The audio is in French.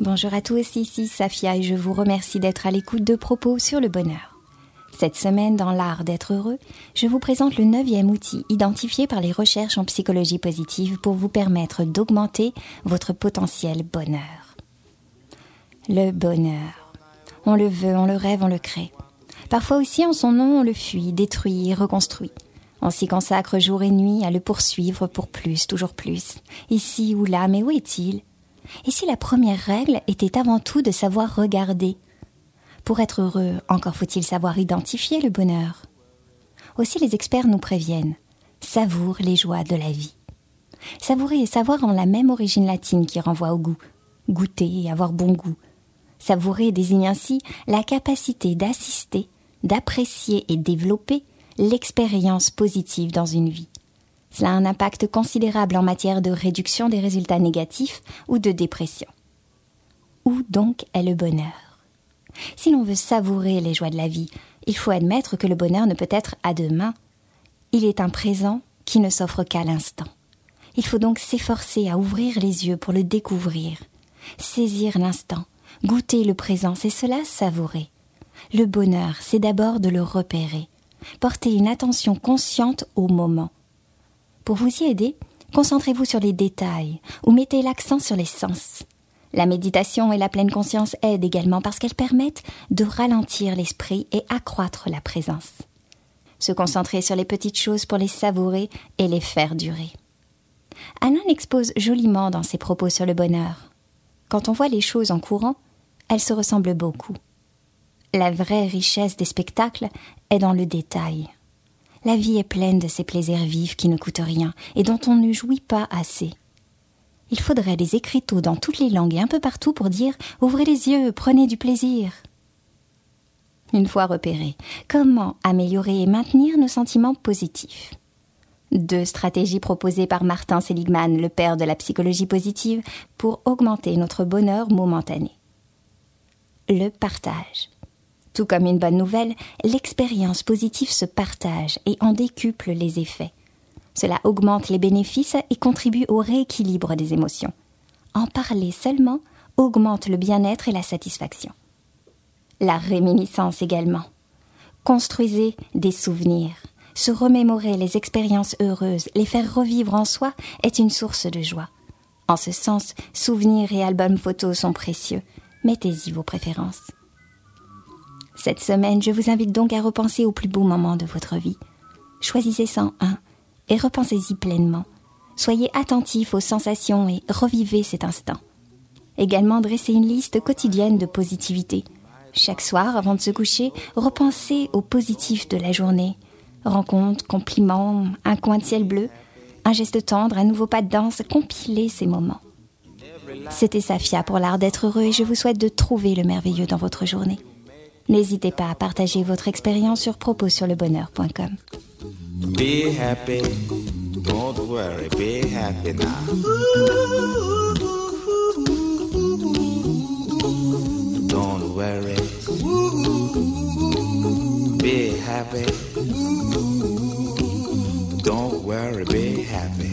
Bonjour à tous, ici Safia et je vous remercie d'être à l'écoute de propos sur le bonheur. Cette semaine, dans l'art d'être heureux, je vous présente le neuvième outil identifié par les recherches en psychologie positive pour vous permettre d'augmenter votre potentiel bonheur. Le bonheur. On le veut, on le rêve, on le crée. Parfois aussi, en son nom, on le fuit, détruit et reconstruit. On s'y consacre jour et nuit à le poursuivre pour plus, toujours plus, ici ou là, mais où est-il? Et si la première règle était avant tout de savoir regarder, pour être heureux, encore faut-il savoir identifier le bonheur. Aussi les experts nous préviennent. Savoure les joies de la vie. Savourer et savoir ont la même origine latine qui renvoie au goût. Goûter et avoir bon goût. Savourer désigne ainsi la capacité d'assister, d'apprécier et développer l'expérience positive dans une vie. Cela a un impact considérable en matière de réduction des résultats négatifs ou de dépression. Où donc est le bonheur? Si l'on veut savourer les joies de la vie, il faut admettre que le bonheur ne peut être à demain. Il est un présent qui ne s'offre qu'à l'instant. Il faut donc s'efforcer à ouvrir les yeux pour le découvrir, saisir l'instant, goûter le présent, c'est cela savourer. Le bonheur, c'est d'abord de le repérer, porter une attention consciente au moment. Pour vous y aider, concentrez-vous sur les détails ou mettez l'accent sur les sens. La méditation et la pleine conscience aident également parce qu'elles permettent de ralentir l'esprit et accroître la présence. Se concentrer sur les petites choses pour les savourer et les faire durer. Alain l'expose joliment dans ses propos sur le bonheur. Quand on voit les choses en courant, elles se ressemblent beaucoup. La vraie richesse des spectacles est dans le détail. La vie est pleine de ces plaisirs vifs qui ne coûtent rien et dont on ne jouit pas assez. Il faudrait des écriteaux dans toutes les langues et un peu partout pour dire ouvrez les yeux, prenez du plaisir. Une fois repéré, comment améliorer et maintenir nos sentiments positifs? Deux stratégies proposées par Martin Seligman, le père de la psychologie positive, pour augmenter notre bonheur momentané. Le partage. Tout comme une bonne nouvelle, l'expérience positive se partage et en décuple les effets. Cela augmente les bénéfices et contribue au rééquilibre des émotions. En parler seulement augmente le bien-être et la satisfaction. La réminiscence également. Construisez des souvenirs. Se remémorer les expériences heureuses, les faire revivre en soi est une source de joie. En ce sens, souvenirs et albums photos sont précieux. Mettez-y vos préférences. Cette semaine, je vous invite donc à repenser aux plus beaux moments de votre vie. Choisissez 101 et repensez-y pleinement. Soyez attentif aux sensations et revivez cet instant. Également, dressez une liste quotidienne de positivité. Chaque soir, avant de se coucher, repensez au positif de la journée. Rencontres, compliments, un coin de ciel bleu, un geste tendre, un nouveau pas de danse, compilez ces moments. C'était Safia pour l'art d'être heureux et je vous souhaite de trouver le merveilleux dans votre journée. N'hésitez pas à partager votre expérience sur propossurlebonheur.com. Be happy, don't worry, be happy now. Don't worry, be happy. Don't worry, be happy.